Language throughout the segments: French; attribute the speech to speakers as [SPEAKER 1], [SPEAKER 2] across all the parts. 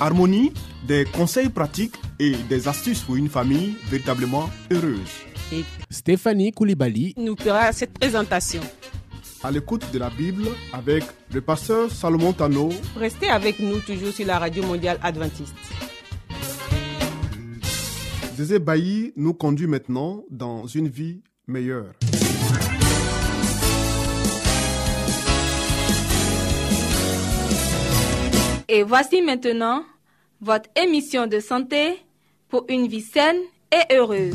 [SPEAKER 1] Harmonie, des conseils pratiques et des astuces pour une famille véritablement heureuse.
[SPEAKER 2] et
[SPEAKER 3] Stéphanie Koulibaly,
[SPEAKER 2] nous fera cette présentation.
[SPEAKER 1] À l'écoute de la Bible avec le pasteur Salomon Tano,
[SPEAKER 2] Restez avec nous toujours sur la radio mondiale adventiste.
[SPEAKER 1] Zézé Bailly nous conduit maintenant dans une vie meilleure.
[SPEAKER 4] Et voici maintenant votre émission de santé pour une vie saine et heureuse.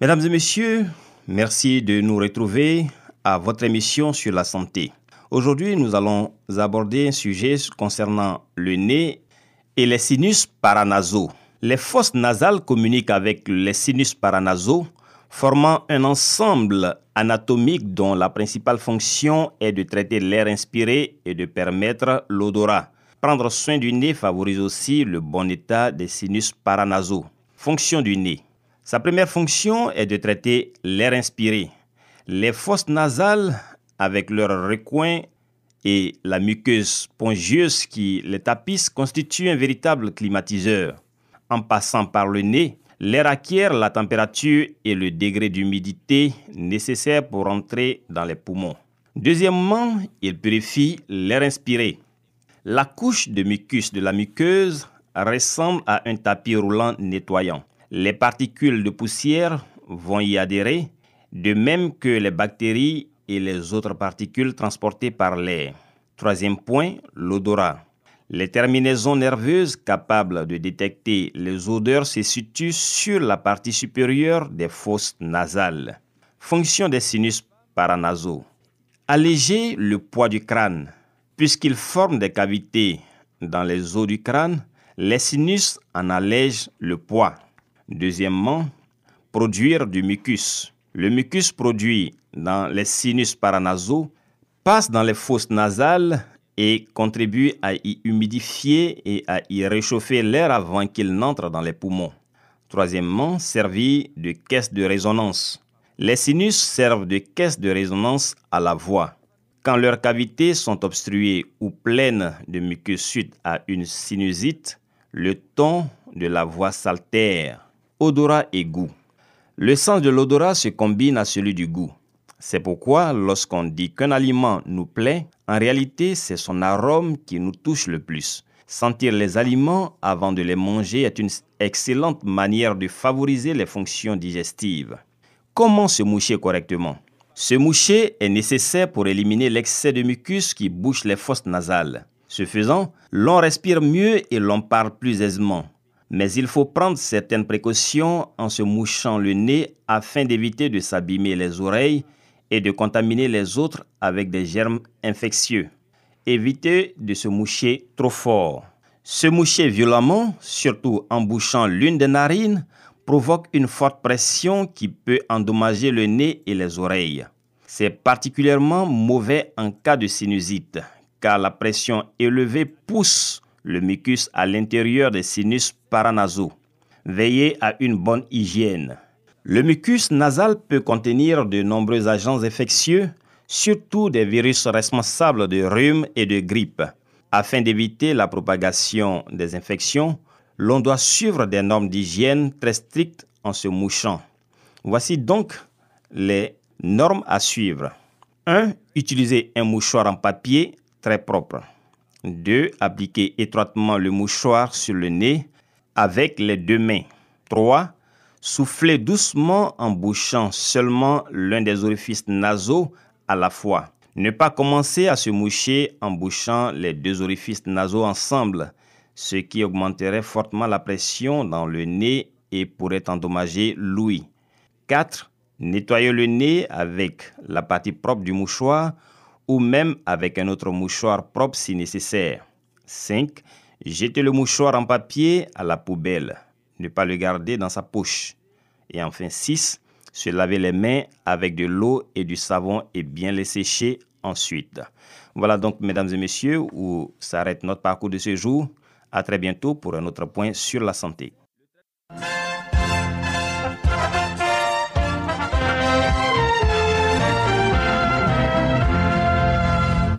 [SPEAKER 5] Mesdames et messieurs, merci de nous retrouver à votre émission sur la santé. Aujourd'hui, nous allons aborder un sujet concernant le nez et les sinus paranasaux. Les fosses nasales communiquent avec les sinus paranasaux, formant un ensemble anatomique dont la principale fonction est de traiter l'air inspiré et de permettre l'odorat. Prendre soin du nez favorise aussi le bon état des sinus paranasaux. Fonction du nez. Sa première fonction est de traiter l'air inspiré. Les fosses nasales, avec leur recoin et la muqueuse spongieuse qui les tapisse, constituent un véritable climatiseur. En passant par le nez, l'air acquiert la température et le degré d'humidité nécessaires pour entrer dans les poumons. Deuxièmement, il purifie l'air inspiré. La couche de mucus de la muqueuse ressemble à un tapis roulant nettoyant. Les particules de poussière vont y adhérer, de même que les bactéries et les autres particules transportées par l'air. Troisième point, l'odorat. Les terminaisons nerveuses capables de détecter les odeurs se situent sur la partie supérieure des fosses nasales. Fonction des sinus paranasaux. Alléger le poids du crâne. Puisqu'ils forment des cavités dans les os du crâne, les sinus en allègent le poids. Deuxièmement, produire du mucus. Le mucus produit dans les sinus paranasaux passe dans les fosses nasales et contribue à y humidifier et à y réchauffer l'air avant qu'il n'entre dans les poumons. Troisièmement, servir de caisse de résonance. Les sinus servent de caisse de résonance à la voix. Quand leurs cavités sont obstruées ou pleines de mucus suite à une sinusite, le ton de la voix s'altère. Odorat et goût. Le sens de l'odorat se combine à celui du goût. C'est pourquoi lorsqu'on dit qu'un aliment nous plaît, en réalité c'est son arôme qui nous touche le plus. Sentir les aliments avant de les manger est une excellente manière de favoriser les fonctions digestives. Comment se moucher correctement? Se moucher est nécessaire pour éliminer l'excès de mucus qui bouche les fosses nasales. Ce faisant, l'on respire mieux et l'on parle plus aisément. Mais il faut prendre certaines précautions en se mouchant le nez afin d'éviter de s'abîmer les oreilles et de contaminer les autres avec des germes infectieux. Évitez de se moucher trop fort. Se moucher violemment, surtout en bouchant l'une des narines, provoque une forte pression qui peut endommager le nez et les oreilles. C'est particulièrement mauvais en cas de sinusite, car la pression élevée pousse le mucus à l'intérieur des sinus paranasaux. Veillez à une bonne hygiène. Le mucus nasal peut contenir de nombreux agents infectieux, surtout des virus responsables de rhume et de grippe. Afin d'éviter la propagation des infections, l'on doit suivre des normes d'hygiène très strictes en se mouchant. Voici donc les normes à suivre. 1. Utilisez un mouchoir en papier très propre. 2. Appliquez étroitement le mouchoir sur le nez avec les deux mains. 3. Soufflez doucement en bouchant seulement l'un des orifices nasaux à la fois. Ne pas commencer à se moucher en bouchant les deux orifices nasaux ensemble, ce qui augmenterait fortement la pression dans le nez et pourrait endommager l'ouïe. 4. Nettoyez le nez avec la partie propre du mouchoir ou même avec un autre mouchoir propre si nécessaire. 5. Jetez le mouchoir en papier à la poubelle. Ne pas le garder dans sa poche. Et enfin 6. Se laver les mains avec de l'eau et du savon et bien les sécher ensuite. Voilà donc, mesdames et messieurs, où s'arrête notre parcours de ce jour. À très bientôt pour un autre point sur la santé.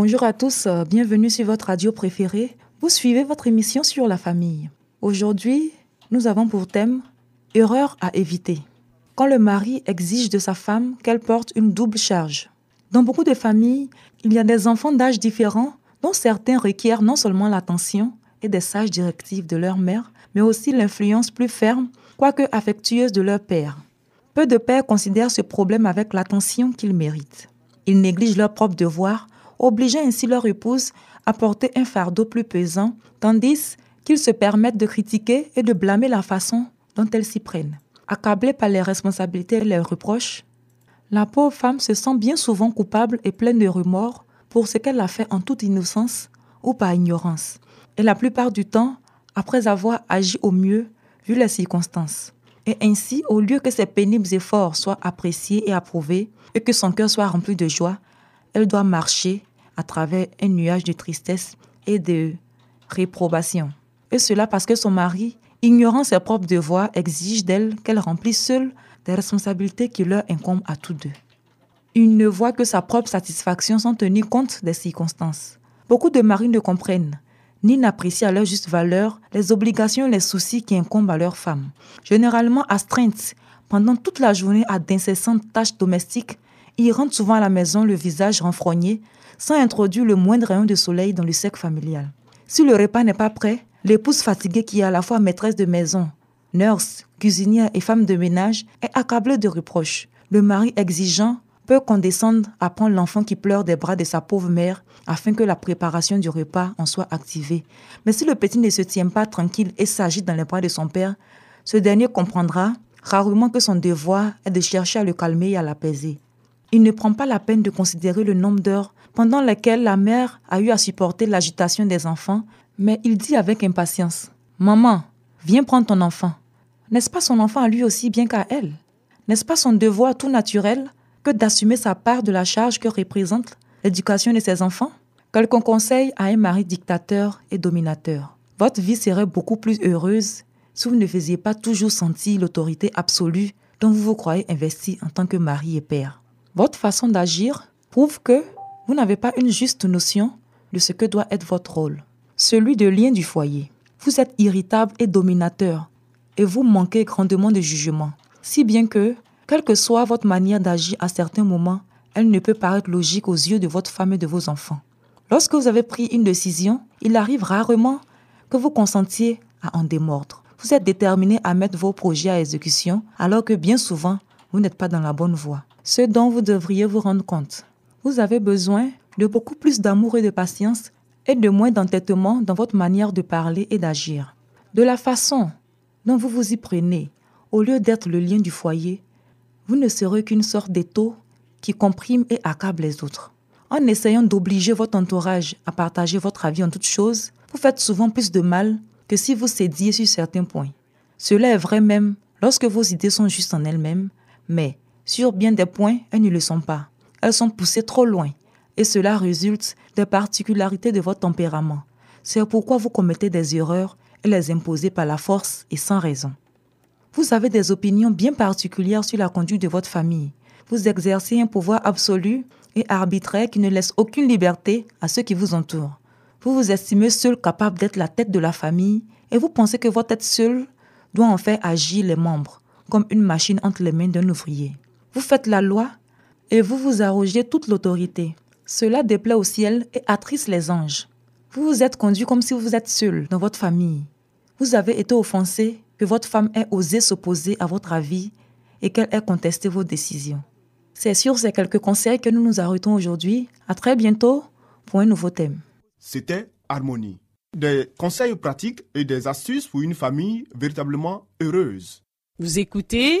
[SPEAKER 6] Bonjour à tous, euh, bienvenue sur votre radio préférée. Vous suivez votre émission sur la famille. Aujourd'hui, nous avons pour thème Erreur à éviter. Quand le mari exige de sa femme qu'elle porte une double charge. Dans beaucoup de familles, il y a des enfants d'âge différents dont certains requièrent non seulement l'attention et des sages directives de leur mère, mais aussi l'influence plus ferme, quoique affectueuse de leur père. Peu de pères considèrent ce problème avec l'attention qu'ils méritent. Ils négligent leurs propres devoirs obligeant ainsi leur épouse à porter un fardeau plus pesant, tandis qu'ils se permettent de critiquer et de blâmer la façon dont elles s'y prennent. Accablée par les responsabilités et les reproches, la pauvre femme se sent bien souvent coupable et pleine de remords pour ce qu'elle a fait en toute innocence ou par ignorance, et la plupart du temps après avoir agi au mieux vu les circonstances. Et ainsi, au lieu que ses pénibles efforts soient appréciés et approuvés, et que son cœur soit rempli de joie, elle doit marcher à travers un nuage de tristesse et de réprobation. Et cela parce que son mari, ignorant ses propres devoirs, exige d'elle qu'elle remplisse seule des responsabilités qui leur incombent à tous deux. Il ne voit que sa propre satisfaction sans tenir compte des circonstances. Beaucoup de maris ne comprennent ni n'apprécient à leur juste valeur les obligations et les soucis qui incombent à leurs femmes. Généralement astreintes pendant toute la journée à d'incessantes tâches domestiques, ils rentrent souvent à la maison le visage renfrogné, sans introduire le moindre rayon de soleil dans le cercle familial. Si le repas n'est pas prêt, l'épouse fatiguée qui est à la fois maîtresse de maison, nurse, cuisinière et femme de ménage est accablée de reproches. Le mari exigeant peut condescendre à prendre l'enfant qui pleure des bras de sa pauvre mère afin que la préparation du repas en soit activée. Mais si le petit ne se tient pas tranquille et s'agit dans les bras de son père, ce dernier comprendra rarement que son devoir est de chercher à le calmer et à l'apaiser. Il ne prend pas la peine de considérer le nombre d'heures pendant lesquelles la mère a eu à supporter l'agitation des enfants, mais il dit avec impatience Maman, viens prendre ton enfant. N'est-ce pas son enfant à lui aussi bien qu'à elle? N'est-ce pas son devoir tout naturel que d'assumer sa part de la charge que représente l'éducation de ses enfants? Quelqu'un conseille à un mari dictateur et dominateur. Votre vie serait beaucoup plus heureuse si vous ne faisiez pas toujours sentir l'autorité absolue dont vous vous croyez investi en tant que mari et père. Votre façon d'agir prouve que vous n'avez pas une juste notion de ce que doit être votre rôle, celui de lien du foyer. Vous êtes irritable et dominateur et vous manquez grandement de jugement, si bien que, quelle que soit votre manière d'agir à certains moments, elle ne peut paraître logique aux yeux de votre femme et de vos enfants. Lorsque vous avez pris une décision, il arrive rarement que vous consentiez à en démordre. Vous êtes déterminé à mettre vos projets à exécution alors que bien souvent, vous n'êtes pas dans la bonne voie. Ce dont vous devriez vous rendre compte. Vous avez besoin de beaucoup plus d'amour et de patience et de moins d'entêtement dans votre manière de parler et d'agir. De la façon dont vous vous y prenez, au lieu d'être le lien du foyer, vous ne serez qu'une sorte d'étau qui comprime et accable les autres. En essayant d'obliger votre entourage à partager votre avis en toutes choses, vous faites souvent plus de mal que si vous cédiez sur certains points. Cela est vrai même lorsque vos idées sont justes en elles-mêmes, mais sur bien des points, elles ne le sont pas. Elles sont poussées trop loin et cela résulte des particularités de votre tempérament. C'est pourquoi vous commettez des erreurs et les imposez par la force et sans raison. Vous avez des opinions bien particulières sur la conduite de votre famille. Vous exercez un pouvoir absolu et arbitraire qui ne laisse aucune liberté à ceux qui vous entourent. Vous vous estimez seul capable d'être la tête de la famille et vous pensez que votre tête seule doit en faire agir les membres comme une machine entre les mains d'un ouvrier. Vous faites la loi et vous vous arrogez toute l'autorité. Cela déplaît au ciel et attriste les anges. Vous vous êtes conduit comme si vous êtes seul dans votre famille. Vous avez été offensé que votre femme ait osé s'opposer à votre avis et qu'elle ait contesté vos décisions. C'est sur ces quelques conseils que nous nous arrêtons aujourd'hui. À très bientôt pour un nouveau thème.
[SPEAKER 1] C'était Harmonie. Des conseils pratiques et des astuces pour une famille véritablement heureuse.
[SPEAKER 2] Vous écoutez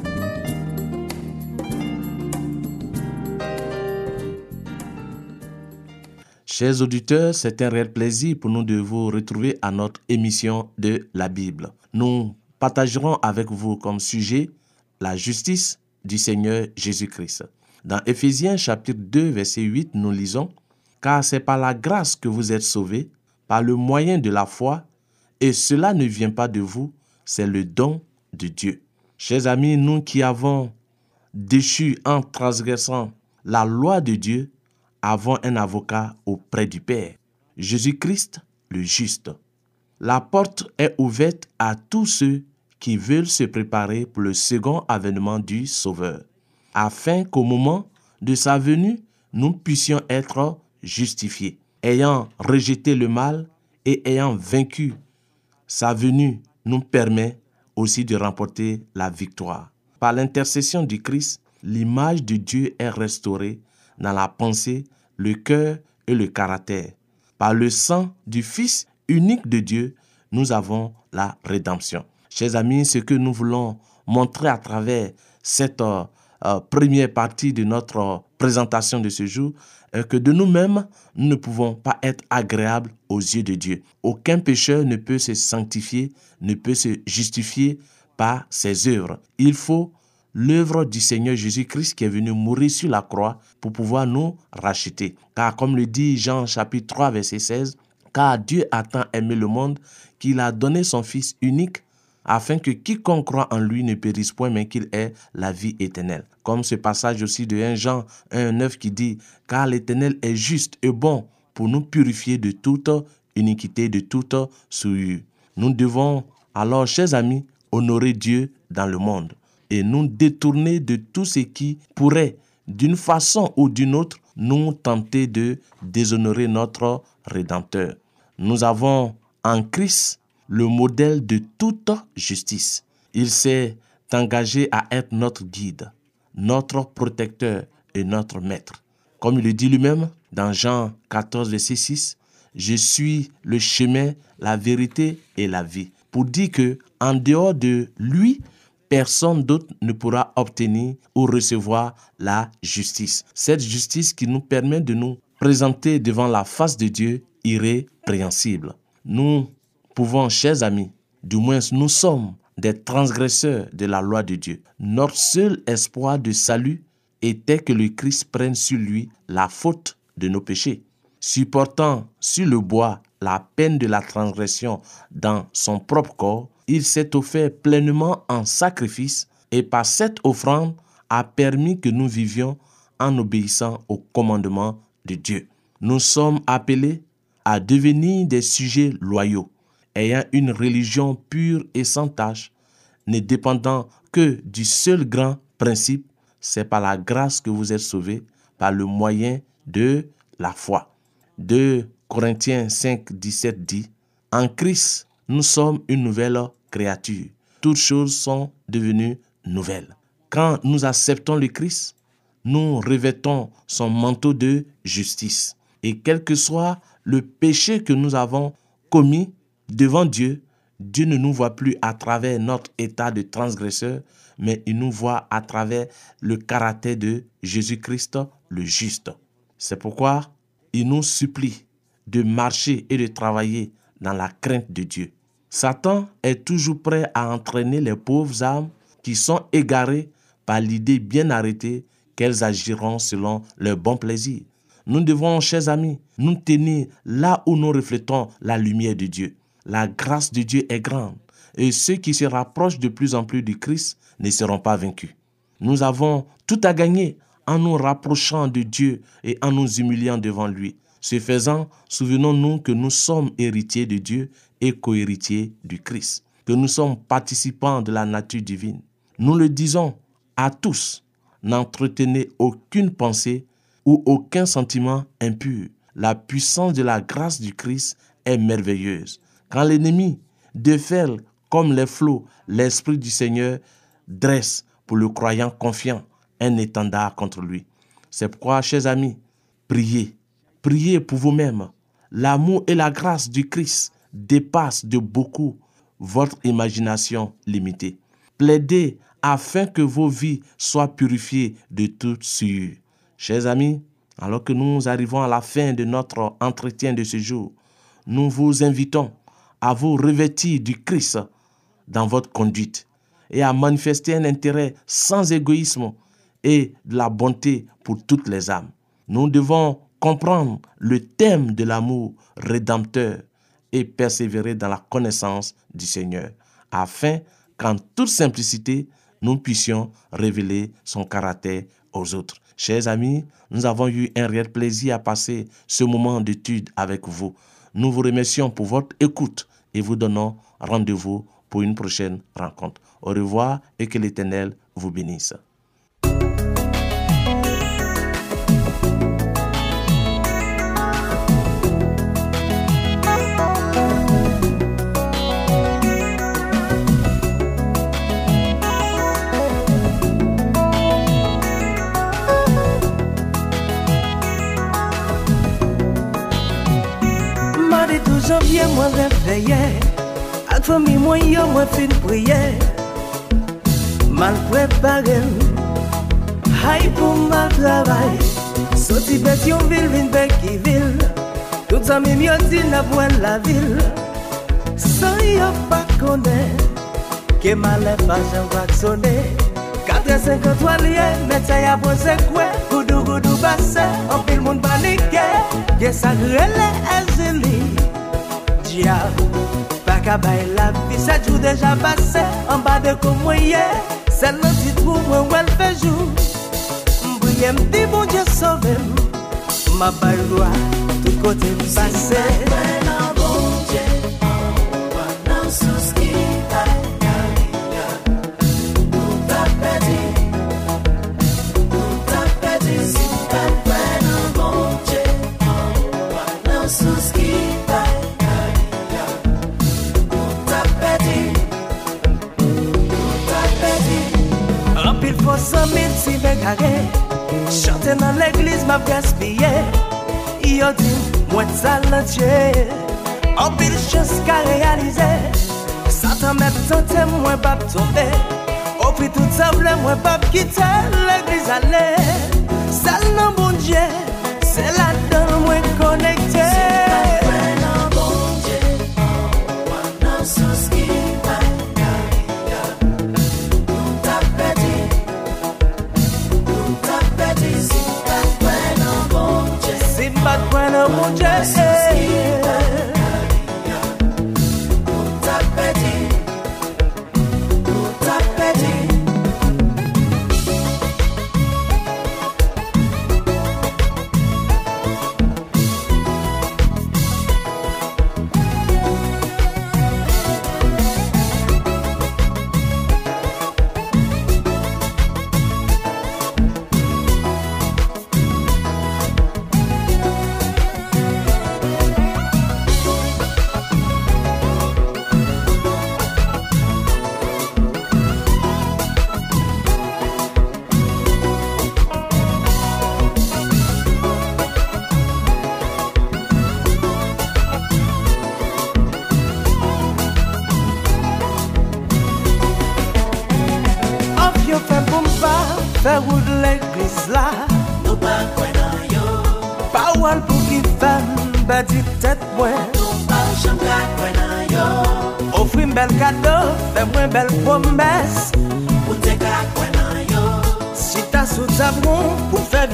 [SPEAKER 7] Chers auditeurs, c'est un réel plaisir pour nous de vous retrouver à notre émission de la Bible. Nous partagerons avec vous comme sujet la justice du Seigneur Jésus-Christ. Dans Éphésiens chapitre 2 verset 8, nous lisons Car c'est par la grâce que vous êtes sauvés, par le moyen de la foi, et cela ne vient pas de vous, c'est le don de Dieu. Chers amis, nous qui avons déchu en transgressant la loi de Dieu, avons un avocat auprès du Père, Jésus-Christ le juste. La porte est ouverte à tous ceux qui veulent se préparer pour le second avènement du Sauveur, afin qu'au moment de sa venue, nous puissions être justifiés, ayant rejeté le mal et ayant vaincu. Sa venue nous permet aussi de remporter la victoire. Par l'intercession du Christ, l'image de Dieu est restaurée dans la pensée, le cœur et le caractère. Par le sang du Fils unique de Dieu, nous avons la rédemption. Chers amis, ce que nous voulons montrer à travers cette euh, euh, première partie de notre présentation de ce jour, que de nous-mêmes, nous ne pouvons pas être agréables aux yeux de Dieu. Aucun pécheur ne peut se sanctifier, ne peut se justifier par ses œuvres. Il faut l'œuvre du Seigneur Jésus-Christ qui est venu mourir sur la croix pour pouvoir nous racheter. Car comme le dit Jean chapitre 3 verset 16, car Dieu a tant aimé le monde qu'il a donné son Fils unique afin que quiconque croit en lui ne périsse point, mais qu'il ait la vie éternelle. Comme ce passage aussi de 1 Jean 1,9 qui dit, car l'Éternel est juste et bon pour nous purifier de toute iniquité, de toute souillure. Nous devons alors, chers amis, honorer Dieu dans le monde et nous détourner de tout ce qui pourrait, d'une façon ou d'une autre, nous tenter de déshonorer notre Rédempteur. Nous avons en Christ le modèle de toute justice. Il s'est engagé à être notre guide, notre protecteur et notre maître. Comme il le dit lui-même dans Jean 14, verset 6, Je suis le chemin, la vérité et la vie. Pour dire que en dehors de lui, personne d'autre ne pourra obtenir ou recevoir la justice. Cette justice qui nous permet de nous présenter devant la face de Dieu irrépréhensible. Nous pouvons, chers amis, du moins nous sommes des transgresseurs de la loi de Dieu. Notre seul espoir de salut était que le Christ prenne sur lui la faute de nos péchés. Supportant sur le bois la peine de la transgression dans son propre corps, il s'est offert pleinement en sacrifice et par cette offrande a permis que nous vivions en obéissant au commandement de Dieu. Nous sommes appelés à devenir des sujets loyaux, ayant une religion pure et sans tache, ne dépendant que du seul grand principe, c'est par la grâce que vous êtes sauvés, par le moyen de la foi. 2 Corinthiens 5, 17 dit, En Christ, nous sommes une nouvelle Toutes choses sont devenues nouvelles. Quand nous acceptons le Christ, nous revêtons son manteau de justice. Et quel que soit le péché que nous avons commis devant Dieu, Dieu ne nous voit plus à travers notre état de transgresseur, mais il nous voit à travers le caractère de Jésus-Christ, le juste. C'est pourquoi il nous supplie de marcher et de travailler dans la crainte de Dieu. Satan est toujours prêt à entraîner les pauvres âmes qui sont égarées par l'idée bien arrêtée qu'elles agiront selon leur bon plaisir. Nous devons, chers amis, nous tenir là où nous reflétons la lumière de Dieu. La grâce de Dieu est grande et ceux qui se rapprochent de plus en plus du Christ ne seront pas vaincus. Nous avons tout à gagner en nous rapprochant de Dieu et en nous humiliant devant lui. Ce faisant, souvenons-nous que nous sommes héritiers de Dieu et cohéritiers du Christ, que nous sommes participants de la nature divine. Nous le disons à tous, n'entretenez aucune pensée ou aucun sentiment impur. La puissance de la grâce du Christ est merveilleuse. Quand l'ennemi déferle comme les flots, l'Esprit du Seigneur dresse pour le croyant confiant un étendard contre lui. C'est pourquoi, chers amis, priez. Priez pour vous-même. L'amour et la grâce du Christ dépassent de beaucoup votre imagination limitée. Plaidez afin que vos vies soient purifiées de toute souillure. Chers amis, alors que nous arrivons à la fin de notre entretien de ce jour, nous vous invitons à vous revêtir du Christ dans votre conduite et à manifester un intérêt sans égoïsme et de la bonté pour toutes les âmes. Nous devons comprendre le thème de l'amour rédempteur et persévérer dans la connaissance du Seigneur, afin qu'en toute simplicité, nous puissions révéler son caractère aux autres. Chers amis, nous avons eu un réel plaisir à passer ce moment d'étude avec vous. Nous vous remercions pour votre écoute et vous donnons rendez-vous pour une prochaine rencontre. Au revoir et que l'Éternel vous bénisse.
[SPEAKER 8] janvye mwen reveye Ak fami mwen yo mwen fin priye Mal preparem Hay pou mal travay Soti bet yon vil vin bek ki vil Tout zami myo di na bwen la vil San yo pa kone Ke male pa jan wak sone 4-5-3 liye Metay apwen se kwe Goudou goudou base An pil moun panike Ge sa grele e zili diya Baka bay la vi sa jou deja pase An ba de kou mwenye Sel nan ti trou mwen wel fejou Mbouye mdi bon diye sove m Ma bay lwa tout kote m pase Mwen an kare Chante nan l'eglis ma gaspye Yo di mwen salatye An pil chans ka realize Satan mèp tante mwen pap tombe Opri tout sable mwen pap kite L'eglis ale Sal nan bon dje Se lan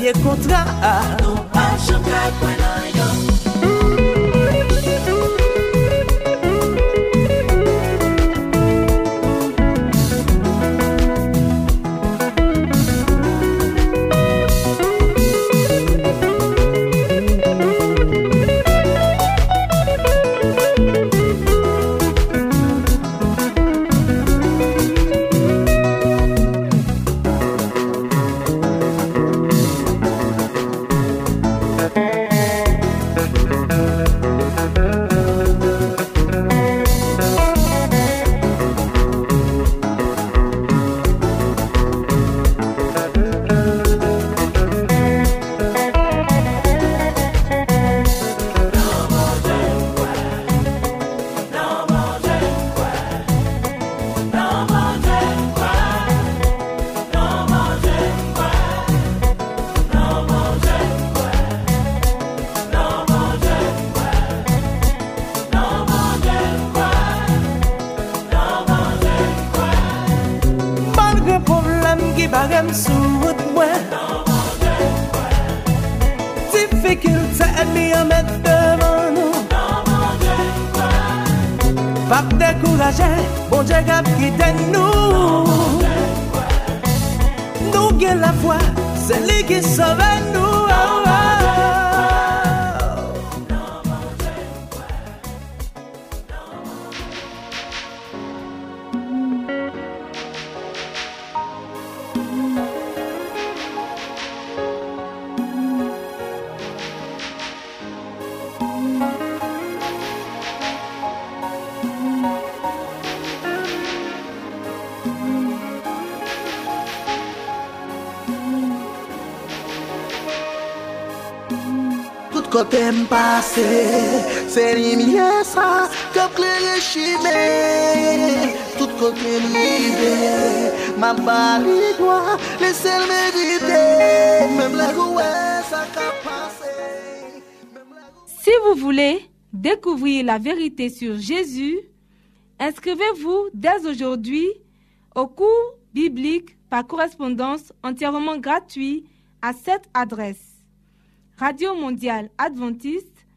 [SPEAKER 8] ye kontra Karem soud mwen. Difikilte mi an met devan nou Pap dekouraje, bon dje gap kiten nou Nou gen la fwa, se li ki sove nou
[SPEAKER 4] Si vous voulez découvrir la vérité sur Jésus, inscrivez-vous dès aujourd'hui au cours biblique par correspondance entièrement gratuit à cette adresse. Radio mondiale adventiste,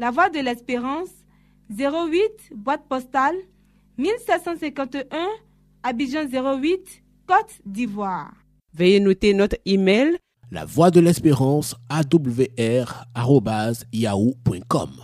[SPEAKER 4] La Voix de l'Espérance, 08 boîte postale 1751 Abidjan 08 Côte d'Ivoire.
[SPEAKER 2] Veuillez noter notre email
[SPEAKER 3] La voix de l'espérance awr@yahoo.com.